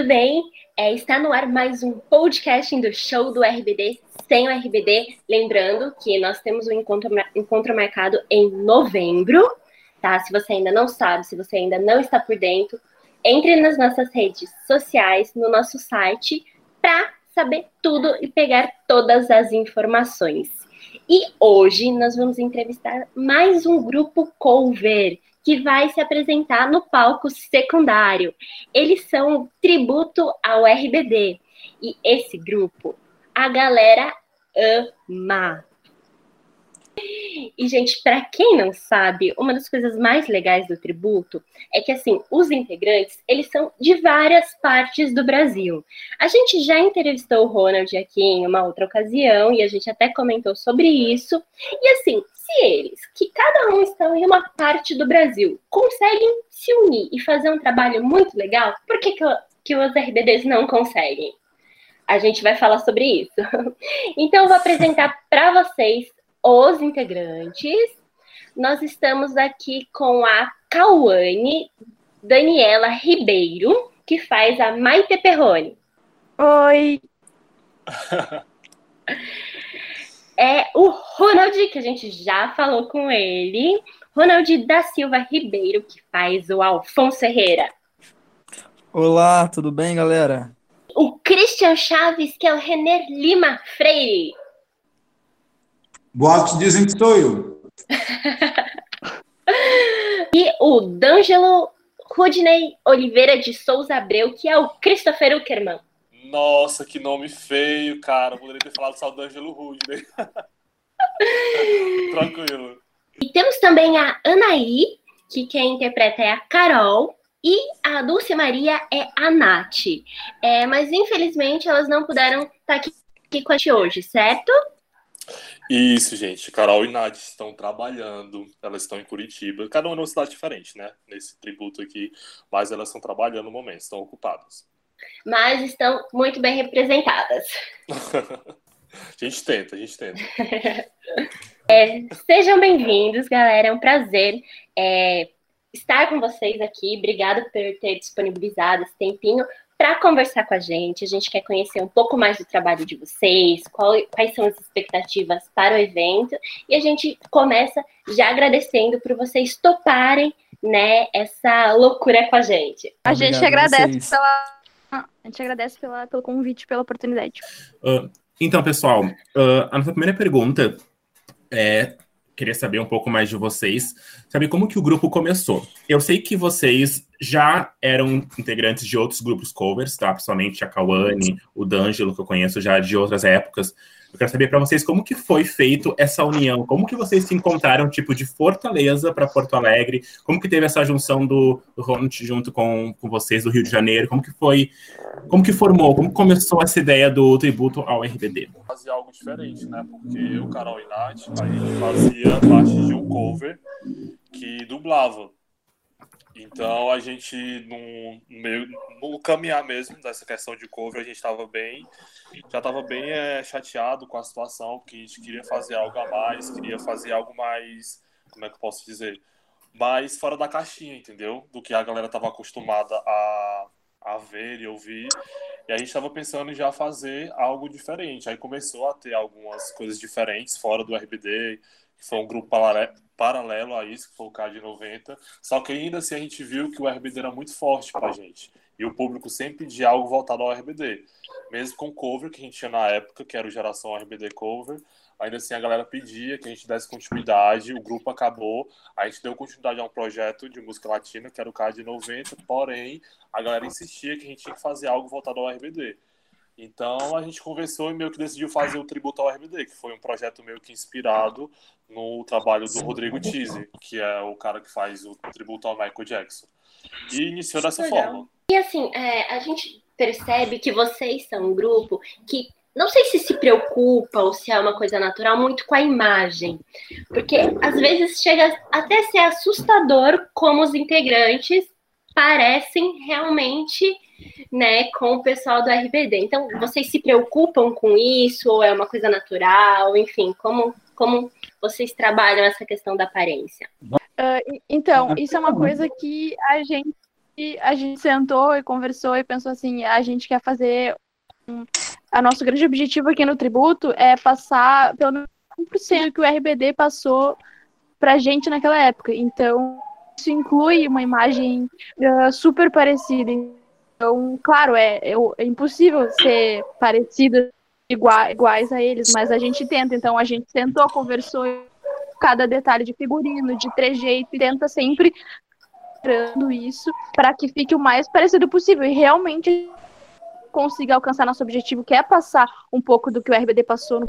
tudo bem? É, está no ar mais um podcast do show do RBD sem o RBD. Lembrando que nós temos um encontro, encontro marcado em novembro, tá? Se você ainda não sabe, se você ainda não está por dentro, entre nas nossas redes sociais, no nosso site, para saber tudo e pegar todas as informações. E hoje nós vamos entrevistar mais um grupo cover que vai se apresentar no palco secundário. Eles são tributo ao RBD. E esse grupo, a galera ama. E, gente, para quem não sabe, uma das coisas mais legais do tributo é que, assim, os integrantes, eles são de várias partes do Brasil. A gente já entrevistou o Ronald aqui em uma outra ocasião e a gente até comentou sobre isso. E, assim, se eles, que cada um estão em uma parte do Brasil, conseguem se unir e fazer um trabalho muito legal, por que, que, que os RBDs não conseguem? A gente vai falar sobre isso. Então, eu vou apresentar para vocês os integrantes. Nós estamos aqui com a Cauane Daniela Ribeiro, que faz a Maite Perrone. Oi! é o Ronald, que a gente já falou com ele. Ronald da Silva Ribeiro, que faz o Alfonso Herrera. Olá, tudo bem, galera? O Christian Chaves, que é o Renner Lima Freire. Boatos dizem que sou eu. e o D'Angelo Rudney Oliveira de Souza Abreu, que é o Christopher Uckerman. Nossa, que nome feio, cara. Poderia ter falado só do Ângelo Rude, Tranquilo. E temos também a Anaí, que quem interpreta é a Carol, e a Dulce Maria é a Nath. É, mas infelizmente elas não puderam estar tá aqui, aqui com a gente hoje, certo? Isso, gente. Carol e Nath estão trabalhando. Elas estão em Curitiba. Cada uma numa cidade diferente, né? Nesse tributo aqui. Mas elas estão trabalhando no momento, estão ocupadas mas estão muito bem representadas. a gente tenta, a gente tenta. É, sejam bem-vindos, galera. É um prazer é, estar com vocês aqui. Obrigada por ter disponibilizado esse tempinho para conversar com a gente. A gente quer conhecer um pouco mais do trabalho de vocês, qual, quais são as expectativas para o evento. E a gente começa já agradecendo por vocês toparem né, essa loucura com a gente. A gente agradece pela a gente agradece pela, pelo convite, pela oportunidade. Uh, então, pessoal, uh, a nossa primeira pergunta é queria saber um pouco mais de vocês, saber como que o grupo começou. Eu sei que vocês já eram integrantes de outros grupos covers, tá? Principalmente a Kawane, o D'Angelo, que eu conheço já de outras épocas. Eu quero saber para vocês como que foi feito essa união, como que vocês se encontraram, tipo, de Fortaleza para Porto Alegre, como que teve essa junção do, Ronald junto com, com vocês do Rio de Janeiro, como que foi, como que formou, como começou essa ideia do tributo ao RBD? Fazia algo diferente, né? Porque eu, Carol e Nath, a gente fazia parte de um cover que dublava. Então a gente no, meio, no caminhar mesmo dessa questão de cover, a gente estava bem, já estava bem é, chateado com a situação, porque a gente queria fazer algo a mais, queria fazer algo mais, como é que eu posso dizer, mais fora da caixinha, entendeu? Do que a galera estava acostumada a, a ver e ouvir. E a gente estava pensando em já fazer algo diferente. Aí começou a ter algumas coisas diferentes fora do RBD, que foi um grupo paralelo a isso, que foi o CAD 90. Só que ainda assim a gente viu que o RBD era muito forte para a gente. E o público sempre pedia algo voltado ao RBD. Mesmo com o cover que a gente tinha na época, que era o Geração RBD Cover, ainda assim a galera pedia que a gente desse continuidade, o grupo acabou, a gente deu continuidade a um projeto de música latina, que era o CAD 90, porém a galera insistia que a gente tinha que fazer algo voltado ao RBD. Então a gente conversou e meio que decidiu fazer o tributo ao RBD, que foi um projeto meio que inspirado no trabalho do Rodrigo Tise, que é o cara que faz o tributo ao Michael Jackson. E iniciou dessa Legal. forma. E assim, é, a gente percebe que vocês são um grupo que não sei se se preocupa ou se é uma coisa natural muito com a imagem, porque às vezes chega até a ser assustador como os integrantes parecem realmente né, com o pessoal do RBD. Então, vocês se preocupam com isso ou é uma coisa natural? Enfim, como, como vocês trabalham essa questão da aparência? Uh, então, isso é uma coisa que a gente a gente sentou e conversou e pensou assim, a gente quer fazer um... a nosso grande objetivo aqui no tributo é passar pelo menos 1% que o RBD passou pra gente naquela época. Então, isso inclui uma imagem uh, super parecida. Então, claro, é, é, é impossível ser parecida iguais, iguais a eles, mas a gente tenta. Então, a gente sentou, conversou cada detalhe de figurino, de trejeito, e tenta sempre isso para que fique o mais parecido possível e realmente consiga alcançar nosso objetivo, que é passar um pouco do que o RBD passou no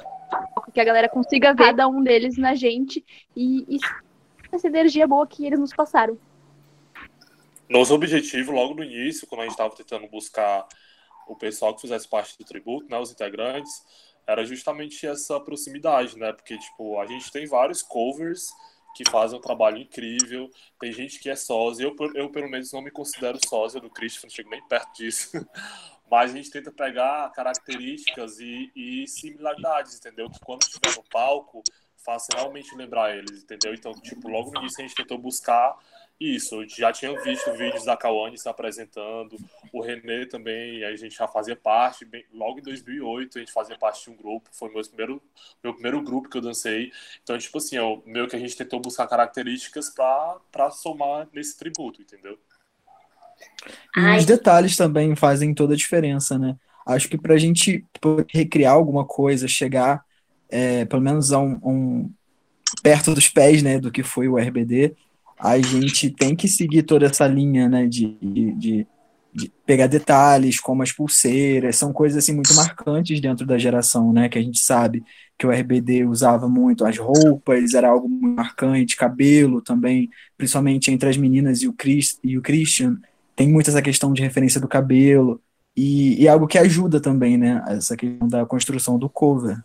que a galera consiga ver cada um deles na gente e, e essa energia boa que eles nos passaram. Nosso objetivo, logo no início, quando a gente estava tentando buscar o pessoal que fizesse parte do tributo, né, os integrantes, era justamente essa proximidade, né? Porque, tipo, a gente tem vários covers que fazem um trabalho incrível. Tem gente que é sósia. Eu, eu pelo menos, não me considero sósia do Christian, não chego nem perto disso. Mas a gente tenta pegar características e, e similaridades, entendeu? Que quando estiver no palco, faça realmente lembrar eles, entendeu? Então, tipo, logo no início a gente tentou buscar isso. Eu já tinha visto vídeos da Kawane se apresentando, o René também, a gente já fazia parte, bem, logo em 2008 a gente fazia parte de um grupo, foi meu primeiro, meu primeiro grupo que eu dancei. Então, tipo assim, é o meio que a gente tentou buscar características para somar nesse tributo, entendeu? E os detalhes também fazem toda a diferença, né? Acho que para a gente recriar alguma coisa, chegar é, pelo menos a um, um, perto dos pés né, do que foi o RBD, a gente tem que seguir toda essa linha, né, de, de, de, pegar detalhes, como as pulseiras, são coisas assim muito marcantes dentro da geração, né, que a gente sabe que o RBD usava muito, as roupas era algo muito marcante, cabelo também, principalmente entre as meninas e o, Chris, e o Christian, tem muito essa questão de referência do cabelo, e, e algo que ajuda também, né, essa questão da construção do cover.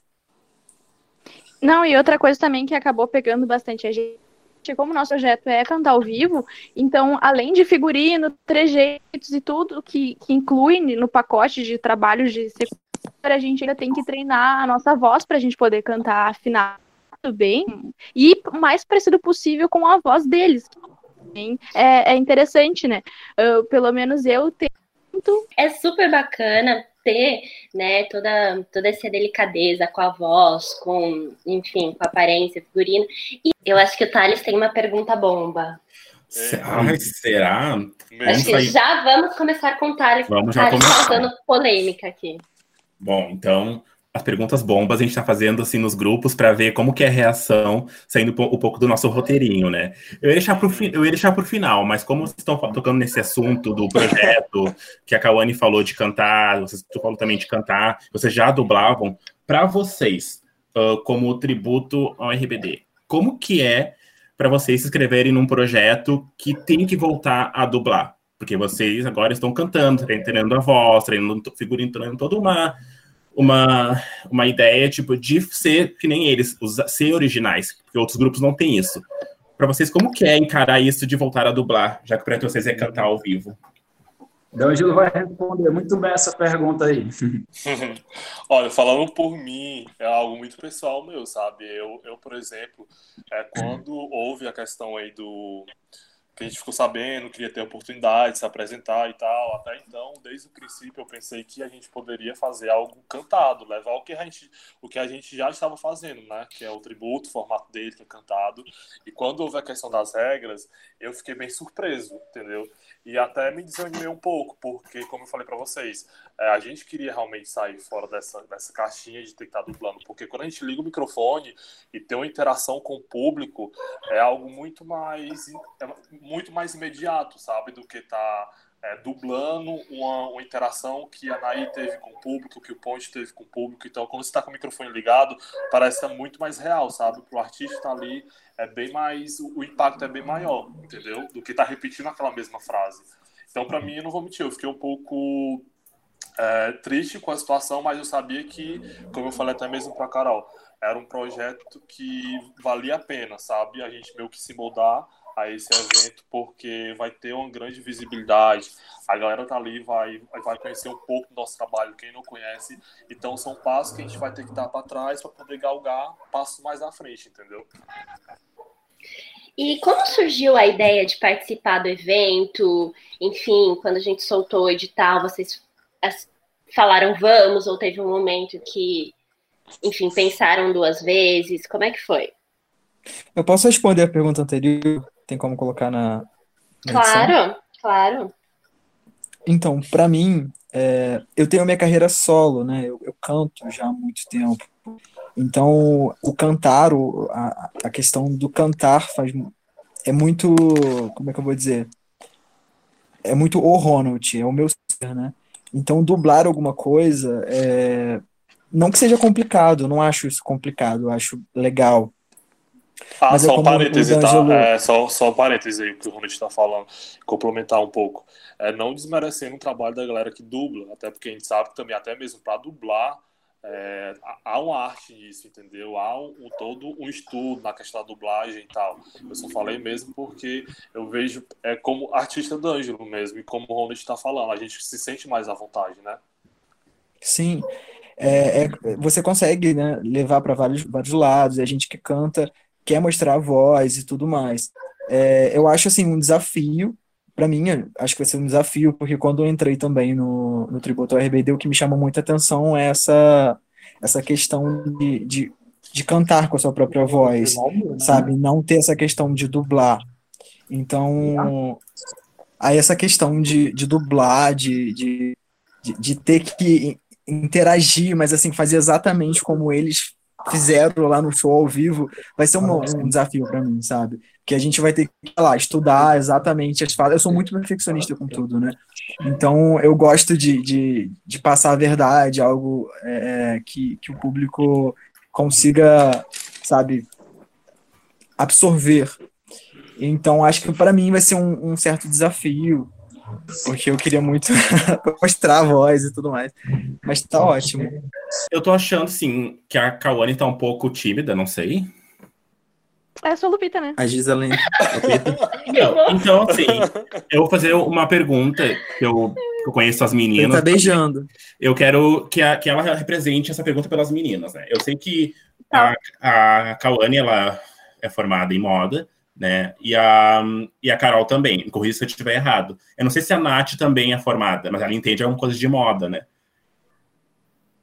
Não, e outra coisa também que acabou pegando bastante a gente como nosso projeto é cantar ao vivo, então, além de figurino, trejeitos e tudo que, que inclui no pacote de trabalhos de secundária, a gente ainda tem que treinar a nossa voz para a gente poder cantar afinado bem e o mais parecido possível com a voz deles. É, é interessante, né? Pelo menos eu tento. É super bacana ter, né, toda, toda essa delicadeza com a voz, com, enfim, com a aparência, figurino. E eu acho que o Thales tem uma pergunta bomba. Ai, será? Acho que já vamos começar com o Thales. Vamos já Thales começar. causando polêmica aqui. Bom, então, as perguntas bombas a gente está fazendo assim nos grupos para ver como que é a reação, saindo um pouco do nosso roteirinho, né? Eu ia deixar para eu ia deixar o final, mas como vocês estão tocando nesse assunto do projeto que a Kawane falou de cantar, vocês falou também de cantar, vocês já dublavam para vocês uh, como tributo ao RBD. Como que é para vocês se inscreverem num projeto que tem que voltar a dublar? Porque vocês agora estão cantando, treinando a voz, treinando figurino, treinando toda uma uma, uma ideia tipo de ser que nem eles, os, ser originais, porque outros grupos não têm isso. Para vocês, como que é encarar isso de voltar a dublar, já que para vocês é cantar ao vivo? Então, o Gil vai responder muito bem essa pergunta aí. Olha, falando por mim, é algo muito pessoal meu, sabe? Eu, eu por exemplo, é, quando houve a questão aí do, que a gente ficou sabendo, queria ter oportunidade de se apresentar e tal. Até então, desde o princípio, eu pensei que a gente poderia fazer algo cantado, levar o que a gente, o que a gente já estava fazendo, né? Que é o tributo, o formato dele, que é cantado. E quando houve a questão das regras, eu fiquei bem surpreso, entendeu? E até me desanimei um pouco, porque, como eu falei para vocês, é, a gente queria realmente sair fora dessa, dessa caixinha de que estar dublando, porque quando a gente liga o microfone e tem uma interação com o público, é algo muito mais, é muito mais imediato, sabe, do que tá é, dublando uma, uma, interação que a Naí teve com o público, que o Ponte teve com o público. Então, quando você está com o microfone ligado, parece ser muito mais real, sabe? Para o artista estar tá ali, é bem mais. O, o impacto é bem maior, entendeu? Do que estar tá repetindo aquela mesma frase. Então, para mim, eu não vou mentir, eu fiquei um pouco é, triste com a situação, mas eu sabia que, como eu falei até mesmo para Carol, era um projeto que valia a pena, sabe? A gente meio que se moldar a esse evento porque vai ter uma grande visibilidade. A galera tá ali vai vai conhecer um pouco do nosso trabalho, quem não conhece. Então são passos que a gente vai ter que dar para trás para poder galgar passos mais à frente, entendeu? E como surgiu a ideia de participar do evento? Enfim, quando a gente soltou o edital, vocês falaram vamos, ou teve um momento que, enfim, pensaram duas vezes? Como é que foi? Eu posso responder a pergunta anterior? Tem como colocar na. na claro, claro. Então, para mim, é, eu tenho minha carreira solo, né? Eu, eu, canto já há muito tempo. Então, o cantar, o, a, a questão do cantar faz é muito, como é que eu vou dizer? É muito o Ronald, é o meu ser, né? Então, dublar alguma coisa, é... não que seja complicado, eu não acho isso complicado, eu acho legal. Ah, Mas é só é um parêntese, tá? É, só, só um parêntese aí que o Ronald está falando, complementar um pouco. É, não desmerecendo o trabalho da galera que dubla, até porque a gente sabe que também, até mesmo para dublar, é, há uma arte nisso, entendeu? Há um, todo um estudo na questão da dublagem e tal. Eu só falei mesmo porque eu vejo é, como artista do Ângelo mesmo, e como o Ronald está falando, a gente se sente mais à vontade, né? Sim. É, é, você consegue né, levar para vários, vários lados, a gente que canta quer mostrar a voz e tudo mais. É, eu acho assim um desafio para mim, acho que vai ser um desafio, porque quando eu entrei também no, no Tributo RBD, o que me chamou muita atenção é essa, essa questão de, de, de cantar com a sua própria voz, sabe? Não ter essa questão de dublar. Então, aí essa questão de, de dublar, de, de, de, de ter que interagir, mas assim, fazer exatamente como eles fizeram lá no show ao vivo, vai ser um, um desafio para mim, sabe? Que a gente vai ter que lá, estudar exatamente as falas. Eu sou muito perfeccionista com tudo, né? Então eu gosto de, de, de passar a verdade, algo é, é que, que o público consiga, sabe, absorver. Então acho que para mim vai ser um, um certo desafio porque eu queria muito mostrar a voz e tudo mais. Mas tá ótimo. Eu tô achando, sim, que a Kawane tá um pouco tímida, não sei. É só Lupita, né? A Gisele. Não, então, assim, eu vou fazer uma pergunta que eu, eu conheço as meninas. Ele tá beijando. Eu quero que, a, que ela represente essa pergunta pelas meninas, né? Eu sei que a, a Kawane, ela é formada em moda, né? E a, e a Carol também, me corrija se eu estiver errado. Eu não sei se a Nath também é formada, mas ela entende alguma coisa de moda, né?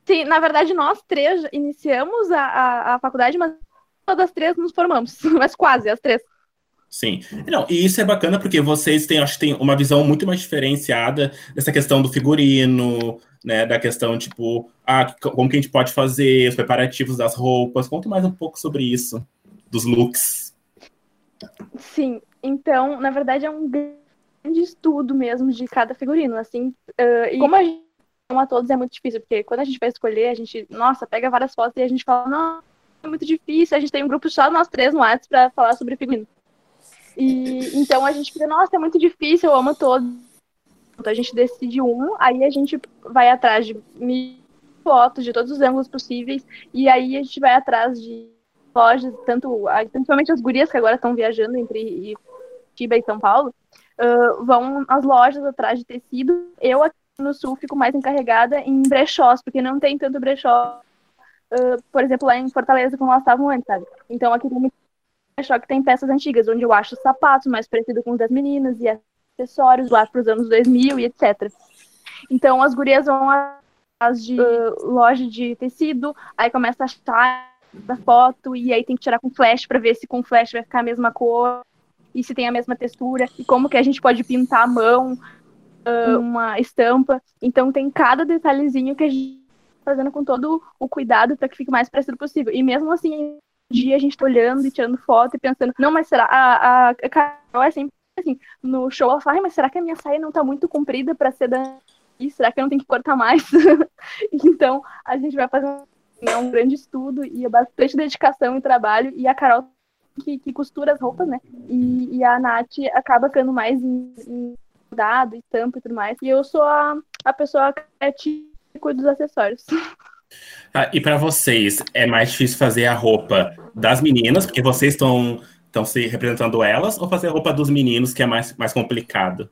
Sim, na verdade, nós três iniciamos a, a, a faculdade, mas todas as três nos formamos, mas quase, as três. Sim. Não, e isso é bacana porque vocês têm, acho que tem uma visão muito mais diferenciada dessa questão do figurino, né? Da questão, tipo, ah, como que a gente pode fazer, os preparativos das roupas. Conta mais um pouco sobre isso, dos looks. Sim, então, na verdade, é um grande estudo mesmo de cada figurino, assim, uh, e como a gente a todos é muito difícil, porque quando a gente vai escolher, a gente, nossa, pega várias fotos e a gente fala, não, é muito difícil, a gente tem um grupo só nós três no WhatsApp para falar sobre figurino. E então a gente fica, nossa, é muito difícil, eu amo todos. Então a gente decide um, aí a gente vai atrás de mil fotos de todos os ângulos possíveis, e aí a gente vai atrás de lojas, tanto principalmente as gurias que agora estão viajando entre Tiba e São Paulo, uh, vão às lojas atrás de tecido. Eu aqui no sul fico mais encarregada em brechós, porque não tem tanto brechó, uh, por exemplo, lá em Fortaleza, como elas estavam antes, sabe? Então aqui tem muito que tem peças antigas, onde eu acho sapatos mais parecidos com os das meninas e acessórios lá para os anos 2000 e etc. Então as gurias vão às de uh, loja de tecido, aí começa a achar da foto e aí tem que tirar com flash para ver se com flash vai ficar a mesma cor e se tem a mesma textura e como que a gente pode pintar a mão uh, uma estampa. Então tem cada detalhezinho que a gente fazendo com todo o cuidado para que fique o mais parecido possível. E mesmo assim, dia a gente tá olhando e tirando foto e pensando, não, mas será a, a Carol é sempre assim, no show ela fala, mas será que a minha saia não tá muito comprida para ser da e será que eu não tenho que cortar mais? então, a gente vai fazer é um grande estudo e é bastante dedicação e trabalho. E a Carol que, que costura as roupas, né? E, e, a Nath acaba ficando mais em, em dado, estampa e tudo mais. E eu sou a, a pessoa que cuida dos acessórios. Ah, e para vocês, é mais difícil fazer a roupa das meninas, porque vocês estão estão se representando elas, ou fazer a roupa dos meninos, que é mais, mais complicado?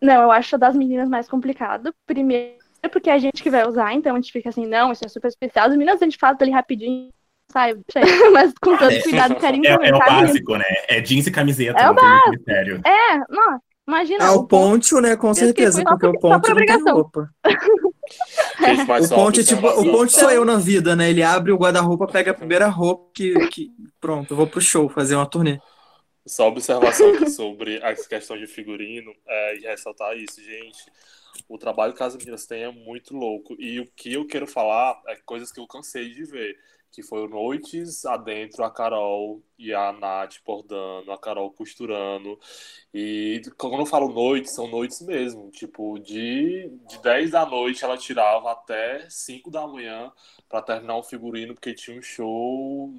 Não, eu acho a das meninas mais complicado. Primeiro, porque é a gente que vai usar, então a gente fica assim, não, isso é super especial. As meninas a gente faz ali rapidinho, saiba. Mas com todo é, cuidado, carinho. É, é o básico, né? É jeans e camiseta. É o básico. É, não. Imagina. Ah, o, o ponte, né? Com certeza, porque o ponte não tem roupa. o ponte, tipo, o ponte sou eu na vida, né? Ele abre o guarda-roupa, pega a primeira roupa que, que. Pronto, eu vou pro show fazer uma turnê. Só observação aqui sobre a questão de figurino é, e ressaltar isso, gente. O trabalho que as meninas têm é muito louco. E o que eu quero falar é coisas que eu cansei de ver que foi Noites adentro, a Carol e a Nath bordando, a Carol costurando. E quando eu falo noites, são noites mesmo. Tipo, de, de 10 da noite ela tirava até 5 da manhã para terminar um figurino, porque tinha um show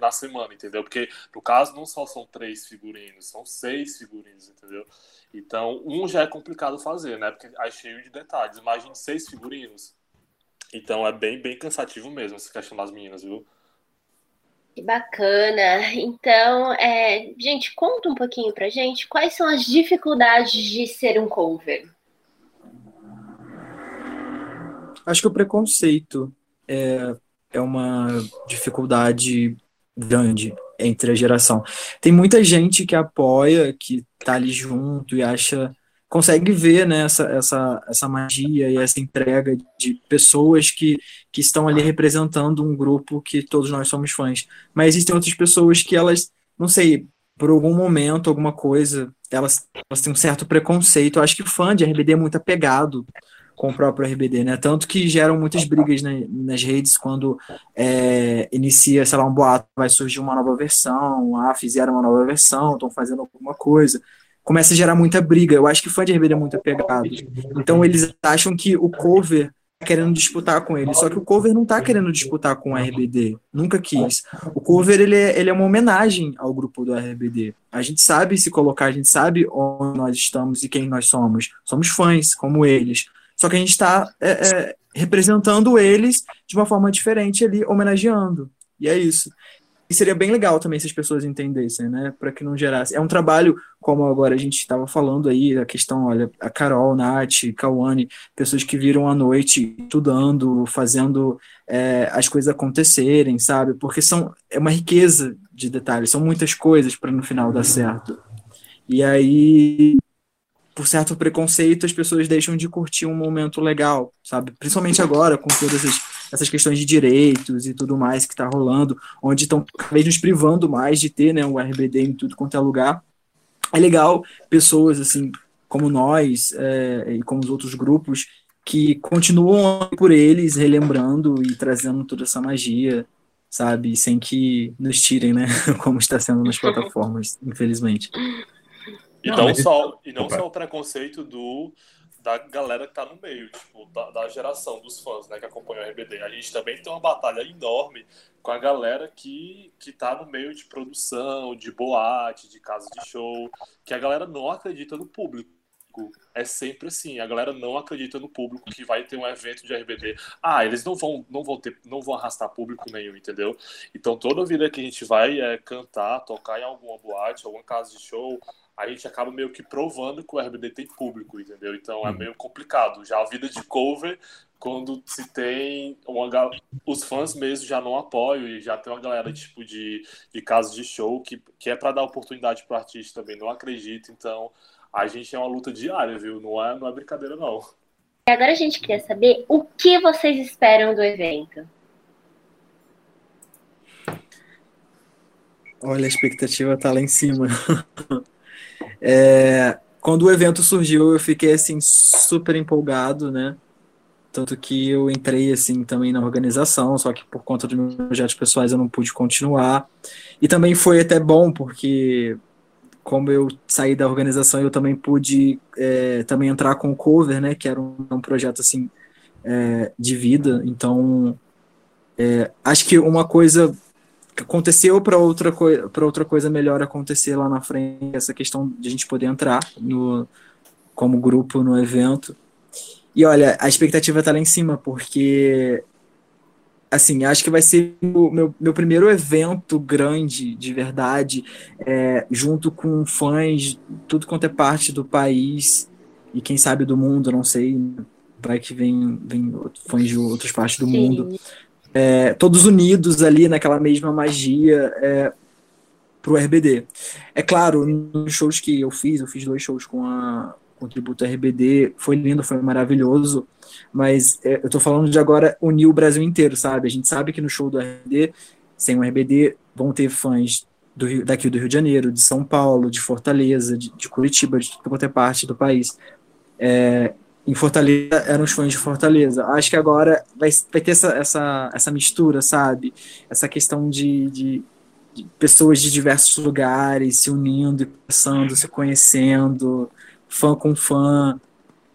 na semana, entendeu? Porque no caso não só são três figurinos, são seis figurinos, entendeu? Então, um já é complicado fazer, né? Porque é cheio de detalhes. Imagine seis figurinos então é bem, bem cansativo mesmo essa questão das meninas, viu? Que bacana. Então, é, gente, conta um pouquinho pra gente quais são as dificuldades de ser um cover. Acho que o preconceito é, é uma dificuldade grande entre a geração. Tem muita gente que apoia, que tá ali junto e acha consegue ver né, essa, essa, essa magia e essa entrega de pessoas que, que estão ali representando um grupo que todos nós somos fãs. Mas existem outras pessoas que elas, não sei, por algum momento, alguma coisa, elas, elas têm um certo preconceito. Eu acho que fã de RBD é muito apegado com o próprio RBD, né? Tanto que geram muitas brigas nas redes quando é, inicia, sei lá, um boato, vai surgir uma nova versão, ah, fizeram uma nova versão, estão fazendo alguma coisa começa a gerar muita briga. Eu acho que fã de RBD é muito apegado. Então eles acham que o cover tá querendo disputar com ele. Só que o cover não tá querendo disputar com o RBD. Nunca quis. O cover, ele é, ele é uma homenagem ao grupo do RBD. A gente sabe se colocar, a gente sabe onde nós estamos e quem nós somos. Somos fãs, como eles. Só que a gente está é, é, representando eles de uma forma diferente ali, homenageando. E é isso. E seria bem legal também se as pessoas entendessem, né? Para que não gerasse. É um trabalho, como agora a gente estava falando aí, a questão, olha, a Carol, Nath, Kawane, pessoas que viram à noite estudando, fazendo é, as coisas acontecerem, sabe? Porque são, é uma riqueza de detalhes, são muitas coisas para no final dar certo. E aí, por certo preconceito, as pessoas deixam de curtir um momento legal, sabe? Principalmente agora, com todas as essas questões de direitos e tudo mais que está rolando, onde estão cada vez nos privando mais de ter né, um RBD em tudo quanto é lugar. É legal pessoas assim como nós é, e como os outros grupos que continuam por eles, relembrando e trazendo toda essa magia, sabe? Sem que nos tirem, né? Como está sendo nas plataformas, infelizmente. E não, não só, e não só o preconceito do da galera que tá no meio, tipo, da, da, geração dos fãs, né, que acompanham o RBD. A gente também tem uma batalha enorme com a galera que, que tá no meio de produção, de boate, de casa de show, que a galera não acredita no público. É sempre assim, a galera não acredita no público que vai ter um evento de RBD. Ah, eles não vão, não vão ter, não vão arrastar público nenhum, entendeu? Então toda vida que a gente vai é, cantar, tocar em alguma boate, alguma casa de show, a gente acaba meio que provando que o RBD tem público, entendeu? Então é uhum. meio complicado. Já a vida de cover, quando se tem uma os fãs mesmo já não apoiam e já tem uma galera tipo de, de casos de show que, que é para dar oportunidade para o artista também, não acredita. Então a gente é uma luta diária, viu? Não é, não é brincadeira não. E agora a gente queria saber o que vocês esperam do evento. Olha, a expectativa tá lá em cima. É, quando o evento surgiu, eu fiquei assim super empolgado, né? Tanto que eu entrei assim também na organização, só que por conta dos meus projetos pessoais eu não pude continuar. E também foi até bom porque como eu saí da organização, eu também pude é, também entrar com o cover, né? Que era um, um projeto assim é, de vida. Então é, acho que uma coisa aconteceu para outra coisa para outra coisa melhor acontecer lá na frente essa questão de a gente poder entrar no como grupo no evento. E olha a expectativa está lá em cima porque assim acho que vai ser o meu, meu primeiro evento grande de verdade é, junto com fãs tudo quanto é parte do país e quem sabe do mundo não sei vai que vem vem fãs de outras partes do Sim. mundo é, todos unidos ali naquela mesma magia é, para o RBD. É claro, nos shows que eu fiz, eu fiz dois shows com a com o tributo RBD, foi lindo, foi maravilhoso, mas é, eu tô falando de agora unir o Brasil inteiro, sabe? A gente sabe que no show do RBD, sem o RBD, vão ter fãs do Rio, daqui do Rio de Janeiro, de São Paulo, de Fortaleza, de, de Curitiba, de qualquer parte do país. É, em Fortaleza eram os fãs de Fortaleza. Acho que agora vai, vai ter essa, essa, essa mistura, sabe? Essa questão de, de, de pessoas de diversos lugares se unindo, conversando, se conhecendo, fã com fã.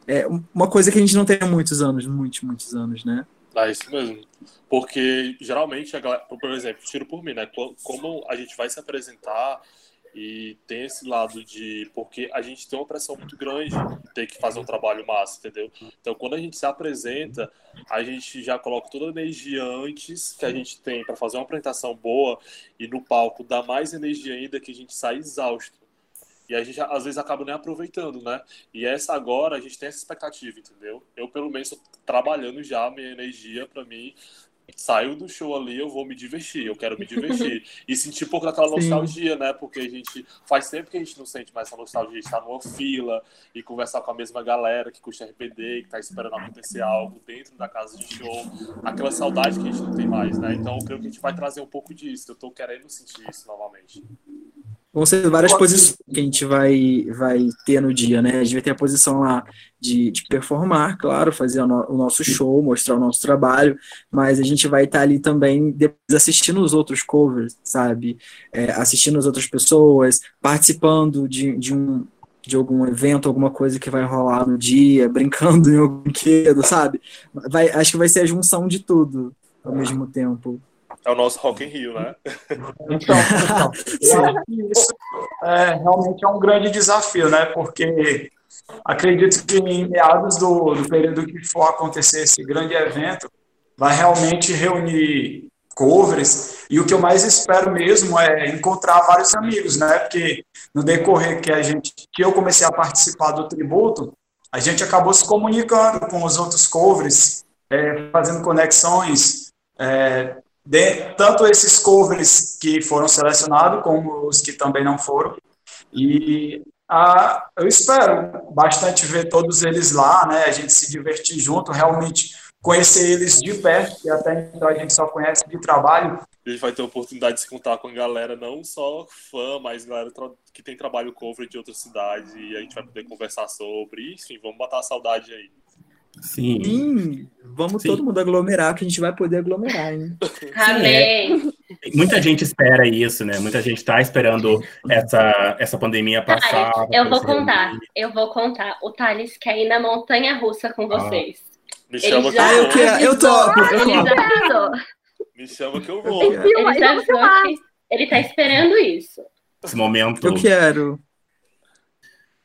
É uma coisa que a gente não tem há muitos anos, muitos, muitos anos, né? É isso mesmo. Porque geralmente, galera, por exemplo, tiro por mim, né? Como a gente vai se apresentar e tem esse lado de. Porque a gente tem uma pressão muito grande de ter que fazer um trabalho massa, entendeu? Então, quando a gente se apresenta, a gente já coloca toda a energia antes que a gente tem para fazer uma apresentação boa e no palco dá mais energia ainda que a gente sai exausto. E a gente às vezes acaba nem aproveitando, né? E essa agora a gente tem essa expectativa, entendeu? Eu, pelo menos, estou trabalhando já a minha energia para mim saio do show ali, eu vou me divertir, eu quero me divertir. e sentir um pouco daquela nostalgia, né? Porque a gente faz tempo que a gente não sente mais essa nostalgia de estar numa fila e conversar com a mesma galera que curte RPD, que tá esperando acontecer algo dentro da casa de show. Aquela saudade que a gente não tem mais, né? Então eu creio que a gente vai trazer um pouco disso. Eu tô querendo sentir isso novamente. Vão ser várias posições que a gente vai, vai ter no dia, né? A gente vai ter a posição lá de, de performar, claro, fazer o, no, o, nosso show, mostrar o nosso trabalho, mas a gente vai estar ali também depois assistindo os outros covers, sabe? É, assistindo as outras pessoas, participando de, de, um, de algum evento, alguma coisa que vai rolar no dia, brincando em algum brinquedo, sabe? Vai, acho que vai ser a junção de tudo ao mesmo tempo. É o nosso Rock in Rio, né? Então, então isso é, realmente é um grande desafio, né? Porque acredito que em meados do, do período que for acontecer esse grande evento, vai realmente reunir covers e o que eu mais espero mesmo é encontrar vários amigos, né? Porque no decorrer que a gente que eu comecei a participar do tributo, a gente acabou se comunicando com os outros covers, é, fazendo conexões, é, de, tanto esses covers que foram selecionados, como os que também não foram. E ah, eu espero bastante ver todos eles lá, né? A gente se divertir junto, realmente conhecer eles de perto, que até então a gente só conhece de trabalho. A gente vai ter a oportunidade de se contar com a galera, não só fã, mas galera que tem trabalho cover de outras cidades, e a gente vai poder conversar sobre. Enfim, vamos matar a saudade aí. Sim. Sim. Vamos Sim. todo mundo aglomerar, que a gente vai poder aglomerar, hein? Amém. É. Muita gente espera isso, né? Muita gente está esperando essa, essa pandemia passar. eu vou contar, eu vou contar. O Thales quer ir na montanha russa com ah. vocês. Me chama já... que eu, eu quero. Eu topo. Eu Me chama que eu vou. Ele, já ele tá esperando isso. Esse momento. Eu quero.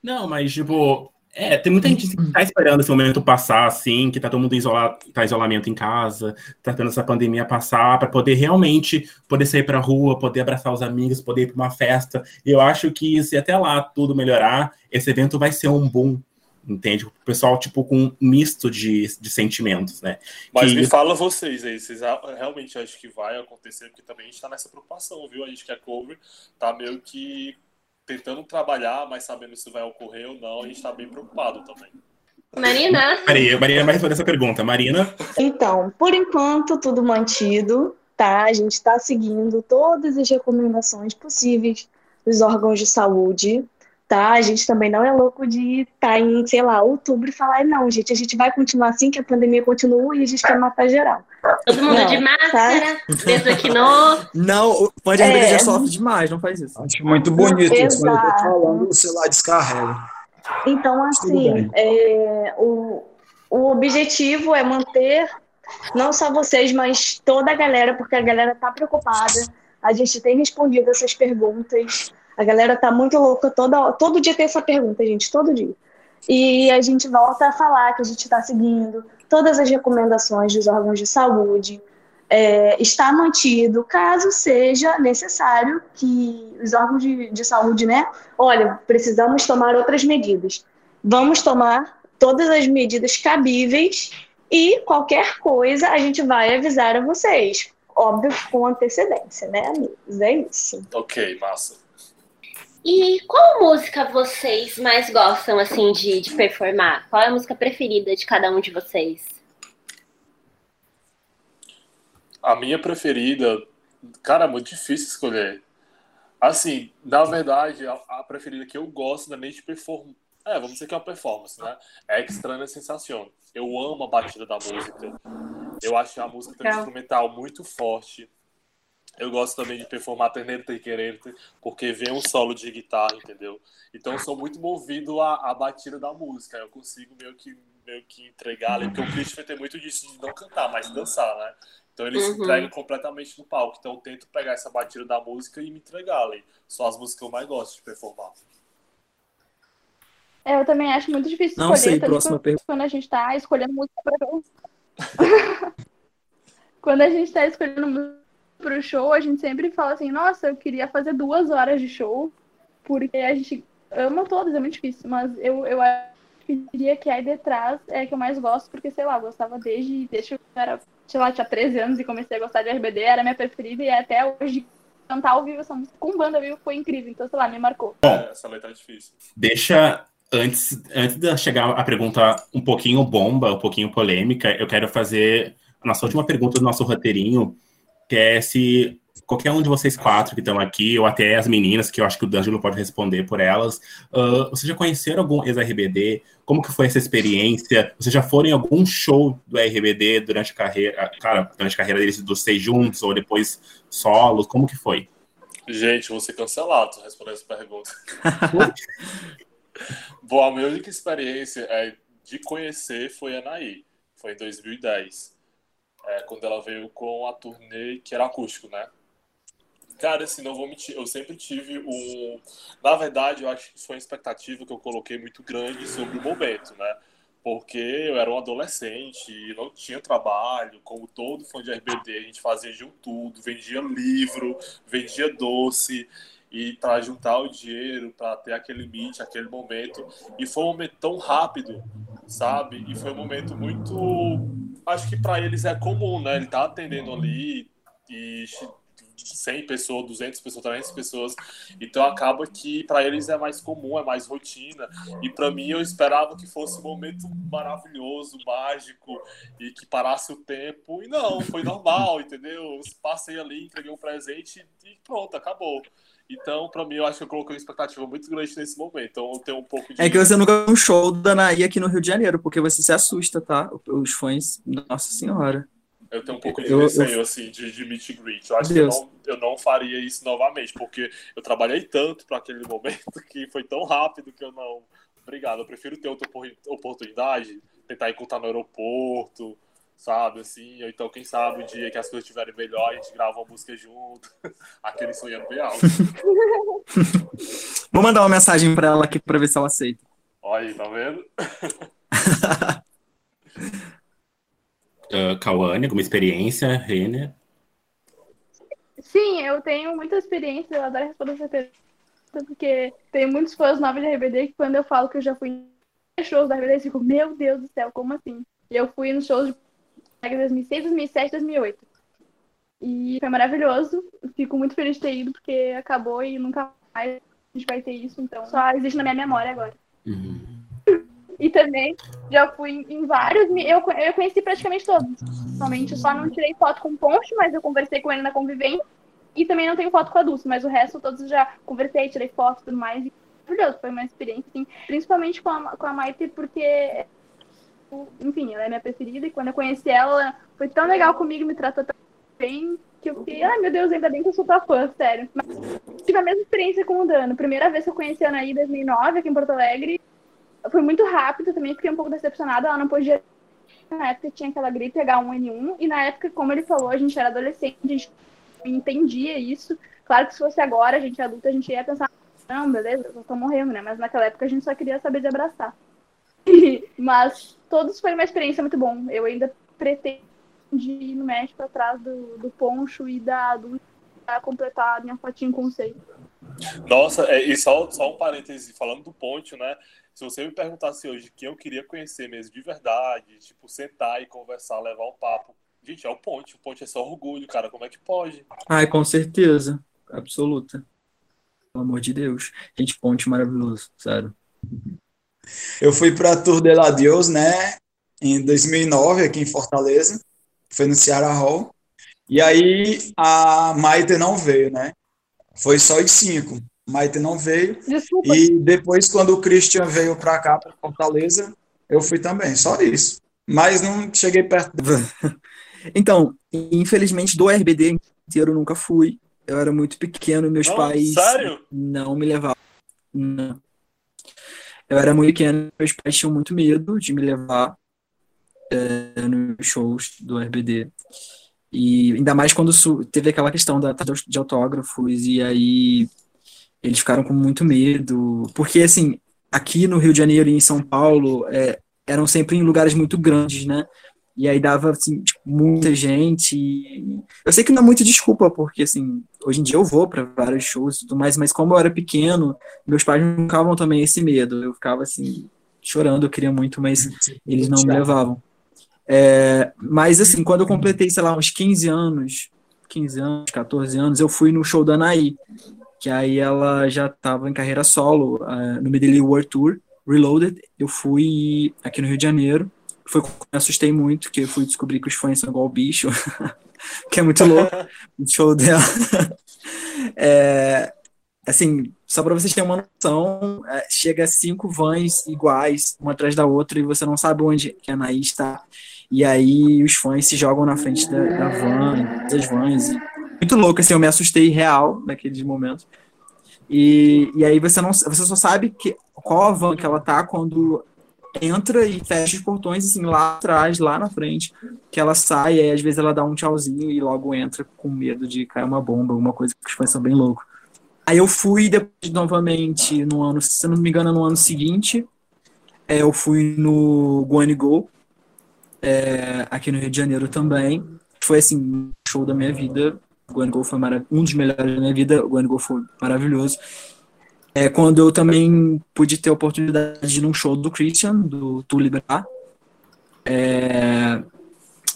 Não, mas, tipo, é, tem muita gente que tá esperando esse momento passar, assim, que tá todo mundo isolado, tá isolamento em casa, tá tendo essa pandemia passar, para poder realmente poder sair pra rua, poder abraçar os amigos, poder ir pra uma festa. E eu acho que se até lá tudo melhorar, esse evento vai ser um boom, entende? O pessoal, tipo, com um misto de, de sentimentos, né? Mas que... me fala vocês aí, vocês realmente acham que vai acontecer? Porque também a gente tá nessa preocupação, viu? A gente que é cover, tá meio que tentando trabalhar, mas sabendo se vai ocorrer ou não, a gente está bem preocupado também. Marina? Maria, Marina vai responder essa pergunta. Marina? Então, por enquanto, tudo mantido, tá? A gente está seguindo todas as recomendações possíveis dos órgãos de saúde, tá? A gente também não é louco de estar tá em, sei lá, outubro e falar, não, gente, a gente vai continuar assim, que a pandemia continua e a gente quer matar geral. Todo mundo não, de máscara, tá? Não, pode é, já sofre demais, não faz isso. Acho muito bonito isso, mas eu tô falando, o celular descarrega. Então, assim, é, o, o objetivo é manter não só vocês, mas toda a galera, porque a galera tá preocupada. A gente tem respondido essas perguntas. A galera tá muito louca, toda, todo dia tem essa pergunta, gente, todo dia. E a gente volta a falar que a gente está seguindo todas as recomendações dos órgãos de saúde, é, está mantido, caso seja necessário que os órgãos de, de saúde, né? Olha, precisamos tomar outras medidas. Vamos tomar todas as medidas cabíveis E qualquer coisa a gente vai avisar a vocês. Óbvio, com antecedência, né, amigos? É isso. Ok, massa. E qual música vocês mais gostam, assim, de, de performar? Qual é a música preferida de cada um de vocês? A minha preferida, cara, é muito difícil escolher. Assim, na verdade, a, a preferida que eu gosto da é de performance. É, vamos dizer que é uma performance, né? É Extrana Sensação. Eu amo a batida da música. Eu acho a música um instrumental muito forte. Eu gosto também de performar Terneiro Tem Querente, porque vem um solo de guitarra, entendeu? Então eu sou muito movido à, à batida da música. Eu consigo meio que, meio que entregar ali, porque o Christopher tem muito disso de não cantar, mas dançar, né? Então ele uhum. se entrega completamente no palco. Então eu tento pegar essa batida da música e me entregar ali. São as músicas que eu mais gosto de performar. É, eu também acho muito difícil Não escolher. Sei, próxima pergunta. Quando a gente tá escolhendo música pra... quando a gente tá escolhendo música pro show, a gente sempre fala assim, nossa, eu queria fazer duas horas de show, porque a gente ama todas, é muito difícil, mas eu, eu diria que aí detrás é que eu mais gosto, porque, sei lá, eu gostava desde, desde que eu era sei lá, tinha 13 anos e comecei a gostar de RBD, era minha preferida e até hoje cantar ao vivo essa música com banda vivo foi incrível. Então, sei lá, me marcou. Bom, é, essa letra é difícil. Deixa. Antes, antes de chegar a pergunta um pouquinho bomba, um pouquinho polêmica, eu quero fazer a nossa última pergunta do nosso roteirinho, que é se qualquer um de vocês quatro que estão aqui, ou até as meninas, que eu acho que o D'Angelo pode responder por elas, uh, vocês já conheceram algum ex-RBD? Como que foi essa experiência? Vocês já foram em algum show do RBD durante a carreira, cara, durante a carreira deles, dos seis juntos, ou depois solos? Como que foi? Gente, vou ser cancelado respondendo essa pergunta. Bom, a minha única experiência é de conhecer foi a Anaí. Foi em 2010. É, quando ela veio com a turnê que era acústico, né? Cara, assim, não vou mentir, eu sempre tive um. Na verdade, eu acho que foi uma expectativa que eu coloquei muito grande sobre o momento, né? Porque eu era um adolescente, não tinha trabalho, como todo fã de RBD, a gente fazia de um tudo, vendia livro, vendia doce, e para juntar o dinheiro, para ter aquele meet, aquele momento. E foi um momento tão rápido, sabe? E foi um momento muito. Acho que para eles é comum, né? Ele tá atendendo ali e 100 pessoas, 200 pessoas, 300 pessoas. Então acaba que para eles é mais comum, é mais rotina. E para mim eu esperava que fosse um momento maravilhoso, mágico e que parasse o tempo. E não, foi normal, entendeu? Passei ali, entreguei um presente e pronto, acabou. Então, para mim, eu acho que eu coloquei uma expectativa muito grande nesse momento. Então, eu tenho um pouco de. É que você nunca viu um show da Naí aqui no Rio de Janeiro, porque você se assusta, tá? Os fãs, nossa senhora. Eu tenho um pouco de eu, receio, eu... assim, de, de meet and greet. Eu acho Deus. que eu não, eu não faria isso novamente, porque eu trabalhei tanto para aquele momento que foi tão rápido que eu não. Obrigado, eu prefiro ter outra oportunidade, tentar encontrar no aeroporto, sabe, assim, ou então, quem sabe, um dia que as coisas estiverem melhor, a gente grava uma música junto, aquele sonhando bem alto. Vou mandar uma mensagem para ela aqui para ver se ela aceita. Olha aí, tá vendo? uh, Cauane, alguma experiência, Renner? Sim, eu tenho muita experiência, eu adoro responder essa pergunta, porque tem muitos fãs novos de RBD que quando eu falo que eu já fui em shows da RBD, eles ficam, meu Deus do céu, como assim? E eu fui nos shows de 2006, 2007, 2008. E foi maravilhoso, fico muito feliz de ter ido, porque acabou e nunca mais a gente vai ter isso, então só existe na minha memória agora. Uhum. E também já fui em vários. Eu, eu conheci praticamente todos. Somente só não tirei foto com o Poncho, mas eu conversei com ele na convivência. E também não tenho foto com a Dulce, mas o resto todos já conversei, tirei foto e tudo mais. E maravilhoso, foi uma experiência, assim, principalmente com a, com a Maite, porque, enfim, ela é minha preferida. E quando eu conheci ela, foi tão legal comigo, me tratou tão bem, que eu fiquei, ai meu Deus, ainda bem que eu sou tua fã, sério. Mas tive a mesma experiência com o Dano. Primeira vez que eu conheci a Anaí em 2009, aqui em Porto Alegre, foi muito rápido também, fiquei um pouco decepcionada. Ela não podia. Na época tinha aquela gripe H1N1, e na época, como ele falou, a gente era adolescente, a gente entendia isso. Claro que se fosse agora, a gente adulta, a gente ia pensar, não, beleza, eu tô morrendo, né? Mas naquela época a gente só queria saber de abraçar. Mas todos foi uma experiência muito bom. Eu ainda pretendo ir no México atrás do, do poncho e da adulta para completar a minha fotinho com o seio. Nossa, é, e só, só um parêntese, falando do Ponte, né? Se você me perguntasse hoje quem eu queria conhecer mesmo de verdade, tipo, sentar e conversar, levar um papo, gente, é o Ponte. O Ponte é só orgulho, cara. Como é que pode? Ai, com certeza. Absoluta. Pelo amor de Deus. Gente, Ponte maravilhoso, sério. Eu fui para a Tour de la Dios, né, em 2009, aqui em Fortaleza. Foi no Ceará Hall. E aí a Maite não veio, né? Foi só os cinco. Maite não veio. Desculpa. E depois, quando o Christian veio para cá, para Fortaleza, eu fui também. Só isso. Mas não cheguei perto. então, infelizmente, do RBD inteiro eu nunca fui. Eu era muito pequeno, meus não, pais sério? não me levavam. Não. Eu era muito pequeno, meus pais tinham muito medo de me levar é, nos shows do RBD. E ainda mais quando teve aquela questão da, de autógrafos, e aí eles ficaram com muito medo. Porque, assim, aqui no Rio de Janeiro e em São Paulo, é, eram sempre em lugares muito grandes, né? E aí dava, assim, tipo, muita gente. Eu sei que não é muito desculpa, porque, assim, hoje em dia eu vou para vários shows e tudo mais, mas como eu era pequeno, meus pais não ficavam também esse medo. Eu ficava, assim, chorando, eu queria muito, mas eles não me levavam. É, mas assim, quando eu completei, sei lá, uns 15 anos, 15 anos, 14 anos, eu fui no show da Anaí, que aí ela já estava em carreira solo, uh, no Medley World Tour, Reloaded, eu fui aqui no Rio de Janeiro, foi me assustei muito, que eu fui descobrir que os fãs são igual bicho, que é muito louco, o show dela. é, assim, só para vocês terem uma noção, é, chega cinco vans iguais, uma atrás da outra, e você não sabe onde a Anaí está. E aí os fãs se jogam na frente da, da van, das vans. Muito louco, assim, eu me assustei real naqueles momentos. E, e aí você não você só sabe que, qual a van que ela tá quando entra e fecha os portões, assim, lá atrás, lá na frente, que ela sai, e às vezes ela dá um tchauzinho e logo entra com medo de cair uma bomba, alguma coisa que os fãs são bem loucos. Aí eu fui depois novamente no ano, se não me engano, no ano seguinte, é, eu fui no Go and Go, é, aqui no Rio de Janeiro também. Foi assim, show da minha vida. O Go foi um dos melhores da minha vida. O Go foi maravilhoso. É, quando eu também pude ter a oportunidade de ir num show do Christian, do Tu. É,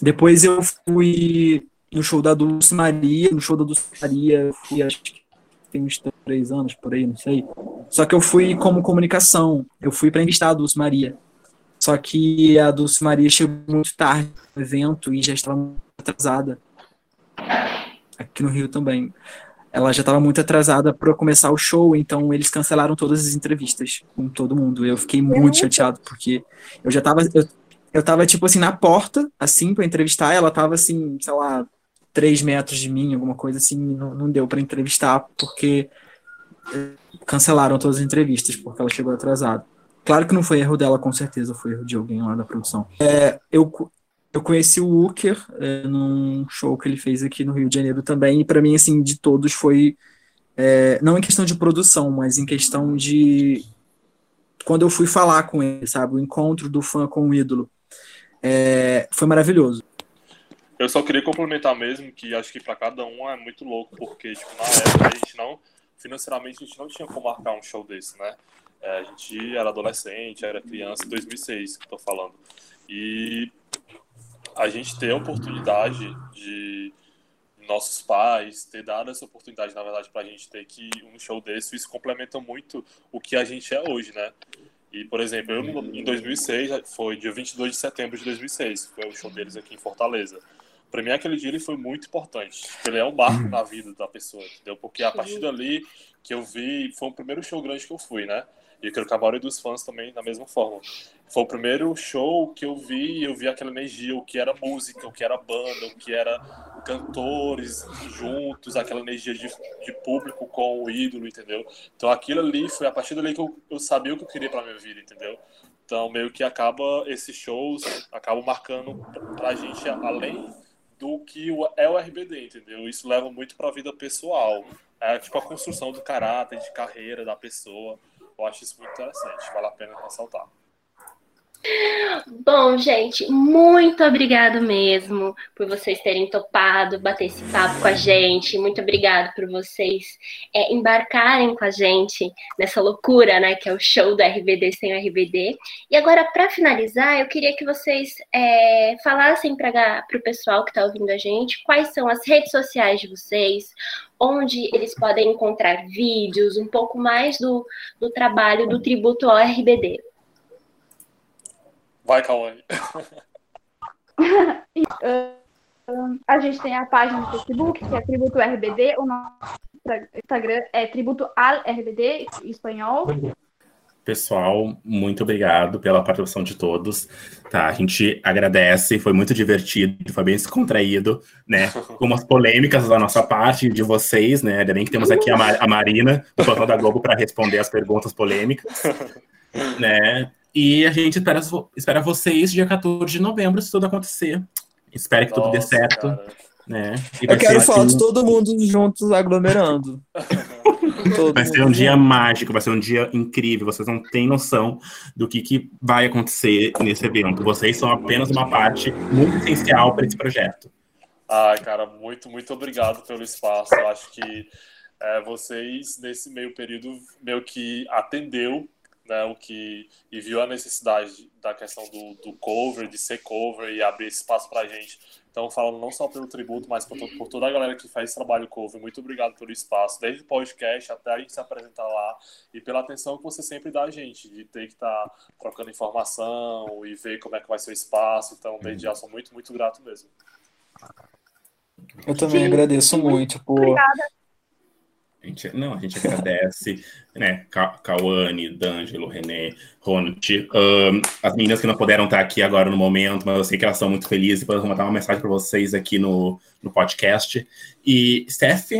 depois eu fui no show da Dulce Maria. No show da Dulce Maria, eu fui acho que tem uns três anos por aí, não sei. Só que eu fui como comunicação. Eu fui para entrevistar a Dulce Maria. Só que a Dulce Maria chegou muito tarde no evento e já estava atrasada. Aqui no Rio também. Ela já estava muito atrasada para começar o show, então eles cancelaram todas as entrevistas com todo mundo. Eu fiquei muito chateado, porque eu já estava. Eu, eu tava, tipo assim, na porta, assim, para entrevistar. Ela estava assim, sei lá, três metros de mim, alguma coisa assim. Não, não deu para entrevistar, porque eh, cancelaram todas as entrevistas, porque ela chegou atrasada. Claro que não foi erro dela, com certeza, foi erro de alguém lá da produção. É, eu, eu conheci o Wooker é, num show que ele fez aqui no Rio de Janeiro também, e para mim, assim, de todos foi. É, não em questão de produção, mas em questão de. Quando eu fui falar com ele, sabe? O encontro do fã com o ídolo. É, foi maravilhoso. Eu só queria complementar mesmo que acho que para cada um é muito louco, porque tipo, na época a gente não, financeiramente a gente não tinha como marcar um show desse, né? É, a gente era adolescente, era criança em 2006, que estou falando. E a gente ter a oportunidade de nossos pais ter dado essa oportunidade, na verdade, para a gente ter que um show desse, isso complementa muito o que a gente é hoje, né? E, por exemplo, eu em 2006, foi dia 22 de setembro de 2006, foi o show deles aqui em Fortaleza. Para mim, aquele dia ele foi muito importante. Ele é um marco na vida da pessoa, entendeu? Porque a partir dali que eu vi, foi o primeiro show grande que eu fui, né? E eu quero que a maioria dos fãs também da mesma forma. Foi o primeiro show que eu vi, eu vi aquela energia, o que era música, o que era banda, o que era cantores juntos, aquela energia de, de público com o ídolo, entendeu? Então aquilo ali foi a partir dali que eu, eu sabia o que eu queria para minha vida, entendeu? Então meio que acaba esses shows acabam marcando pra gente além do que é o RBD, entendeu? Isso leva muito para a vida pessoal. É tipo a construção do caráter, de carreira da pessoa. Eu acho isso muito interessante, vale a pena ressaltar. Bom, gente, muito obrigado mesmo por vocês terem topado bater esse papo com a gente. Muito obrigado por vocês é, embarcarem com a gente nessa loucura, né, que é o show do RBD sem o RBD. E agora, para finalizar, eu queria que vocês é, falassem para o pessoal que está ouvindo a gente quais são as redes sociais de vocês, onde eles podem encontrar vídeos, um pouco mais do, do trabalho do tributo ao RBD. Vai, Cauane. a gente tem a página no Facebook, que é Tributo RBD. O nosso Instagram é Tributo al RBD, em espanhol. Pessoal, muito obrigado pela participação de todos. Tá, a gente agradece, foi muito divertido, foi bem descontraído, né? Com umas polêmicas da nossa parte, de vocês, né? Ainda bem que temos aqui a, Mar a Marina, do Portal da Globo, para responder as perguntas polêmicas, né? E a gente espera, espera vocês dia 14 de novembro, se tudo acontecer. Espero que Nossa, tudo dê certo. Né? Eu quero fotos assim... todo mundo juntos aglomerando. vai ser um dia mágico, vai ser um dia incrível. Vocês não têm noção do que, que vai acontecer nesse evento. Vocês são apenas uma parte muito essencial para esse projeto. Ai, cara, muito, muito obrigado pelo espaço. Eu acho que é, vocês, nesse meio período, meio que atendeu né, o que e viu a necessidade da questão do, do cover, de ser cover e abrir espaço para a gente. Então, falando não só pelo tributo, mas por, por, toda a galera que faz esse trabalho cover, muito obrigado pelo espaço, desde o podcast até a gente se apresentar lá e pela atenção que você sempre dá a gente, de ter que estar tá trocando informação e ver como é que vai ser o espaço. Então, desde já sou muito, muito grato mesmo. Eu também Sim. agradeço muito por. Obrigada a gente, não, a gente agradece, né? Cauane, D'Angelo, René, Ronald, um, as meninas que não puderam estar aqui agora no momento, mas eu sei que elas estão muito felizes, vou mandar uma mensagem para vocês aqui no, no podcast. E, Steph,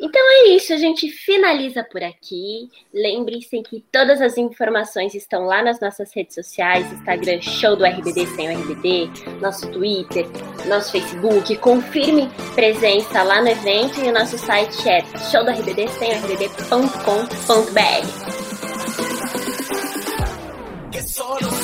então é isso, a gente finaliza por aqui. Lembrem-se que todas as informações estão lá nas nossas redes sociais, Instagram Show do RBD sem o RBD, nosso Twitter, nosso Facebook. Confirme presença lá no evento e o nosso site é showdorbdsemrbd.com.br.